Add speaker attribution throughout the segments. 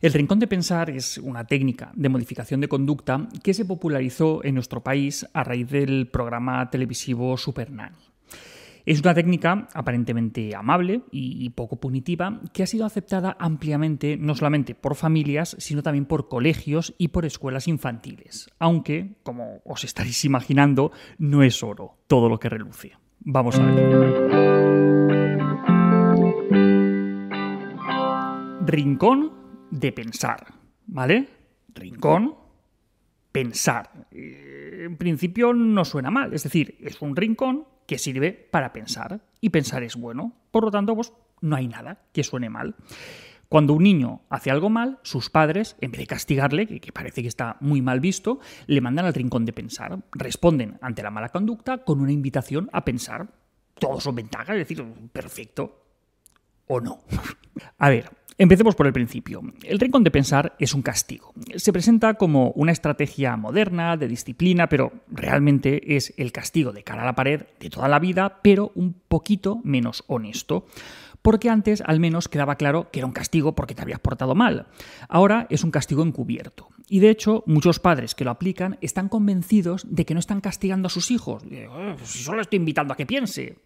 Speaker 1: El rincón de pensar es una técnica de modificación de conducta que se popularizó en nuestro país a raíz del programa televisivo Super Nanny. Es una técnica aparentemente amable y poco punitiva que ha sido aceptada ampliamente no solamente por familias, sino también por colegios y por escuelas infantiles, aunque, como os estaréis imaginando, no es oro todo lo que reluce. Vamos a ver. Rincón de pensar, ¿vale? Rincón, pensar. Eh, en principio no suena mal, es decir, es un rincón que sirve para pensar y pensar es bueno. Por lo tanto, pues no hay nada que suene mal. Cuando un niño hace algo mal, sus padres, en vez de castigarle, que, parece que está muy mal visto, le mandan al rincón de pensar. Responden ante la mala conducta con una invitación a pensar. Todos son ventajas, es decir, perfecto. ¿O no? A ver, Empecemos por el principio. El rincón de pensar es un castigo. Se presenta como una estrategia moderna, de disciplina, pero realmente es el castigo de cara a la pared de toda la vida, pero un poquito menos honesto. Porque antes al menos quedaba claro que era un castigo porque te habías portado mal. Ahora es un castigo encubierto. Y de hecho, muchos padres que lo aplican están convencidos de que no están castigando a sus hijos. Eh, si solo estoy invitando a que piense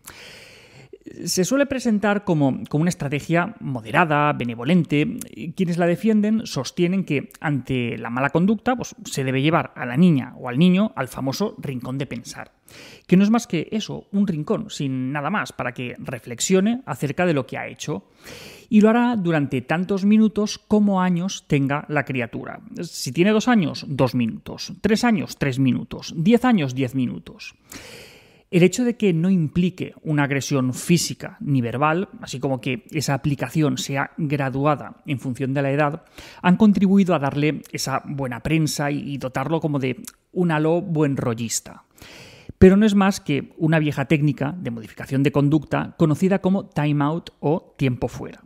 Speaker 1: se suele presentar como, una estrategia moderada, benevolente. Quienes la defienden sostienen que ante la mala conducta pues, se debe llevar a la niña o al niño al famoso rincón de pensar, que no es más que eso, un rincón, sin nada más, para que reflexione acerca de lo que ha hecho. Y lo hará durante tantos minutos como años tenga la criatura. Si tiene dos años, dos minutos. Tres años, tres minutos. Diez años, diez minutos. El hecho de que no implique una agresión física ni verbal, así como que esa aplicación sea graduada en función de la edad, han contribuido a darle esa buena prensa y dotarlo como de un halo buen rollista. Pero no es más que una vieja técnica de modificación de conducta conocida como timeout o tiempo fuera.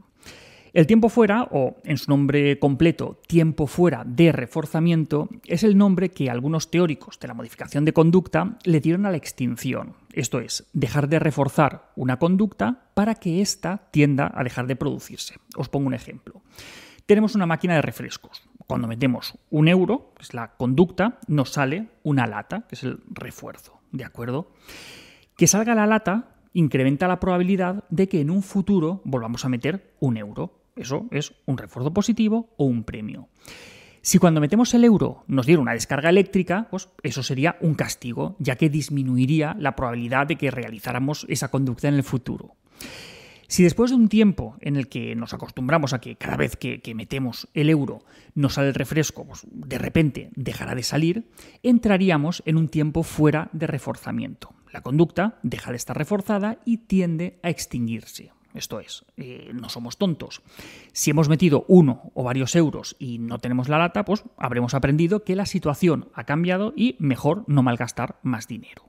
Speaker 1: El tiempo fuera, o en su nombre completo, tiempo fuera de reforzamiento, es el nombre que algunos teóricos de la modificación de conducta le dieron a la extinción. Esto es, dejar de reforzar una conducta para que ésta tienda a dejar de producirse. Os pongo un ejemplo. Tenemos una máquina de refrescos. Cuando metemos un euro, que es la conducta, nos sale una lata, que es el refuerzo. ¿De acuerdo? Que salga la lata incrementa la probabilidad de que en un futuro volvamos a meter un euro. Eso es un refuerzo positivo o un premio. Si cuando metemos el euro nos diera una descarga eléctrica, pues eso sería un castigo, ya que disminuiría la probabilidad de que realizáramos esa conducta en el futuro. Si después de un tiempo en el que nos acostumbramos a que cada vez que, metemos el euro nos sale el refresco, pues de repente dejará de salir, entraríamos en un tiempo fuera de reforzamiento. La conducta deja de estar reforzada y tiende a extinguirse. Esto es, eh, no somos tontos. Si hemos metido uno o varios euros y no tenemos la lata, pues habremos aprendido que la situación ha cambiado y mejor no malgastar más dinero.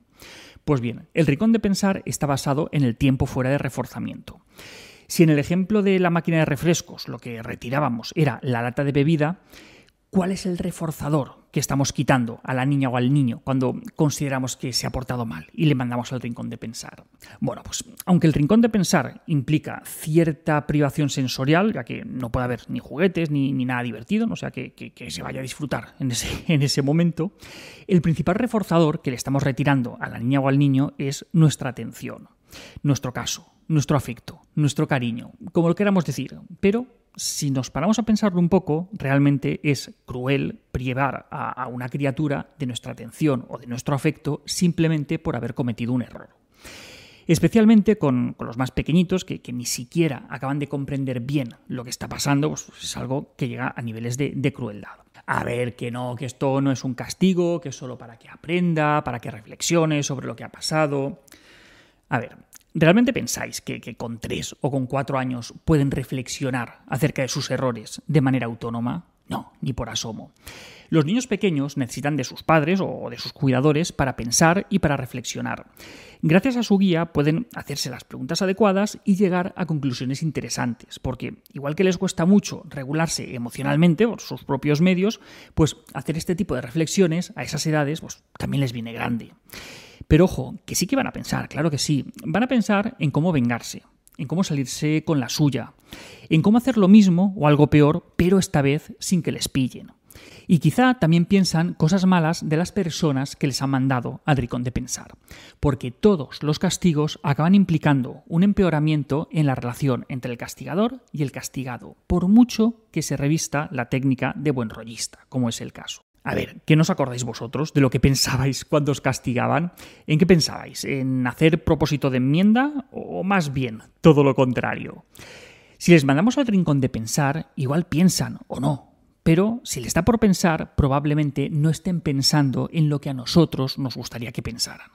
Speaker 1: Pues bien, el rincón de pensar está basado en el tiempo fuera de reforzamiento. Si en el ejemplo de la máquina de refrescos lo que retirábamos era la lata de bebida, ¿Cuál es el reforzador que estamos quitando a la niña o al niño cuando consideramos que se ha portado mal y le mandamos al rincón de pensar? Bueno, pues aunque el rincón de pensar implica cierta privación sensorial, ya que no puede haber ni juguetes ni, nada divertido, no sea que, que, se vaya a disfrutar en ese, en ese momento, el principal reforzador que le estamos retirando a la niña o al niño es nuestra atención, nuestro caso, nuestro afecto, nuestro cariño, como lo queramos decir, pero si nos paramos a pensarlo un poco, realmente es cruel privar a, una criatura de nuestra atención o de nuestro afecto simplemente por haber cometido un error. Especialmente con, los más pequeñitos que, ni siquiera acaban de comprender bien lo que está pasando, pues es algo que llega a niveles de crueldad. A ver, que no, que esto no es un castigo, que es solo para que aprenda, para que reflexione sobre lo que ha pasado. A ver, ¿Realmente pensáis que, con tres o con cuatro años pueden reflexionar acerca de sus errores de manera autónoma? No, ni por asomo. Los niños pequeños necesitan de sus padres o de sus cuidadores para pensar y para reflexionar. Gracias a su guía pueden hacerse las preguntas adecuadas y llegar a conclusiones interesantes, porque igual que les cuesta mucho regularse emocionalmente por sus propios medios, pues hacer este tipo de reflexiones a esas edades pues, también les viene grande. Pero ojo, que sí que van a pensar, claro que sí. Van a pensar en cómo vengarse. en cómo salirse con la suya, en cómo hacer lo mismo o algo peor, pero esta vez sin que les pillen. Y quizá también piensan cosas malas de las personas que les han mandado al rincón de pensar, porque todos los castigos acaban implicando un empeoramiento en la relación entre el castigador y el castigado, por mucho que se revista la técnica de buen rollista, como es el caso. A ver, ¿qué nos acordáis vosotros de lo que pensabais cuando os castigaban? ¿En qué pensabais? ¿En hacer propósito de enmienda o más bien todo lo contrario? Si les mandamos al rincón de pensar, igual piensan o no, pero si les da por pensar, probablemente no estén pensando en lo que a nosotros nos gustaría que pensaran.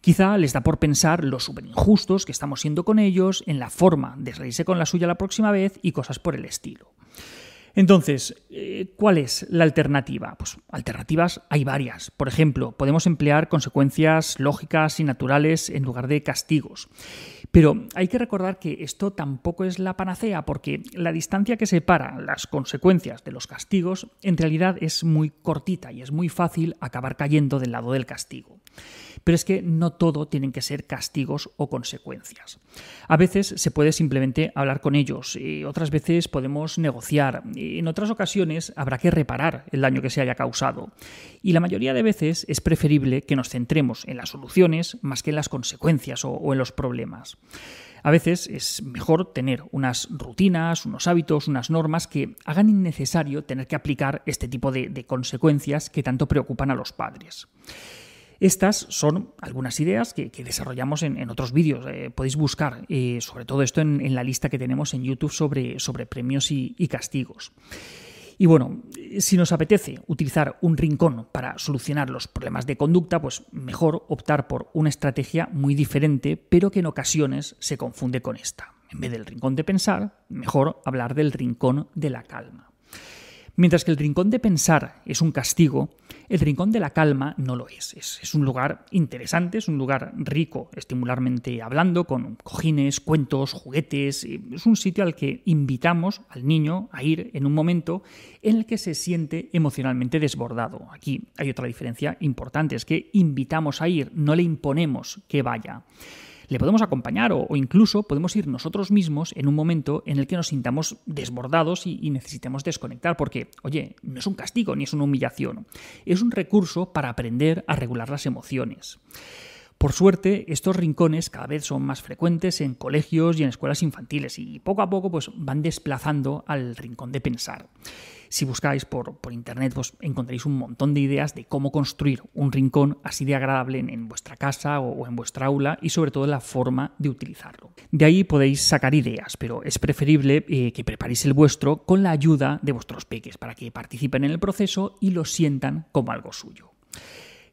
Speaker 1: Quizá les da por pensar lo súper injustos que estamos siendo con ellos, en la forma de reírse con la suya la próxima vez y cosas por el estilo. Entonces, eh, ¿cuál es la alternativa? Pues alternativas hay varias. Por ejemplo, podemos emplear consecuencias lógicas y naturales en lugar de castigos. Pero hay que recordar que esto tampoco es la panacea, porque la distancia que separa las consecuencias de los castigos en realidad es muy cortita y es muy fácil acabar cayendo del lado del castigo. Pero es que no todo tienen que ser castigos o consecuencias. A veces se puede simplemente hablar con ellos, y otras veces podemos negociar, en otras ocasiones habrá que reparar el daño que se haya causado. Y la mayoría de veces es preferible que nos centremos en las soluciones más que en las consecuencias o, en los problemas. A veces es mejor tener unas rutinas, unos hábitos, unas normas que hagan innecesario tener que aplicar este tipo de consecuencias que tanto preocupan a los padres. Estas son algunas ideas que, desarrollamos en, otros vídeos. Eh, podéis buscar eh, sobre todo esto en, la lista que tenemos en YouTube sobre, sobre premios y, castigos. Y bueno, si nos apetece utilizar un rincón para solucionar los problemas de conducta, pues mejor optar por una estrategia muy diferente, pero que en ocasiones se confunde con esta. En vez del rincón de pensar, mejor hablar del rincón de la calma. Mientras que el rincón de pensar es un castigo, el rincón de la calma no lo es. es. un lugar interesante, es un lugar rico estimularmente hablando, con cojines, cuentos, juguetes. Es un sitio al que invitamos al niño a ir en un momento en el que se siente emocionalmente desbordado. Aquí hay otra diferencia importante, es que invitamos a ir, no le imponemos que vaya le podemos acompañar o, incluso podemos ir nosotros mismos en un momento en el que nos sintamos desbordados y, necesitemos desconectar, porque, oye, no es un castigo ni es una humillación, es un recurso para aprender a regular las emociones. Por suerte, estos rincones cada vez son más frecuentes en colegios y en escuelas infantiles y poco a poco pues, van desplazando al rincón de pensar. Si buscáis por, internet, pues encontraréis un montón de ideas de cómo construir un rincón así de agradable en, vuestra casa o, en vuestra aula y sobre todo la forma de utilizarlo. De ahí podéis sacar ideas, pero es preferible eh, que preparéis el vuestro con la ayuda de vuestros peques para que participen en el proceso y lo sientan como algo suyo.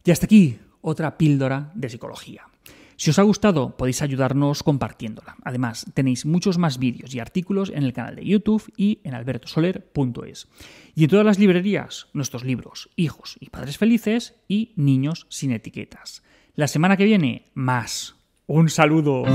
Speaker 1: Y hasta aquí otra píldora de psicología. Si os ha gustado, podéis ayudarnos compartiéndola. Además, tenéis muchos más vídeos y artículos en el canal de YouTube y en albertosoler.es. Y en todas las librerías, nuestros libros, Hijos y Padres Felices y Niños sin etiquetas. La semana que viene, más. Un saludo.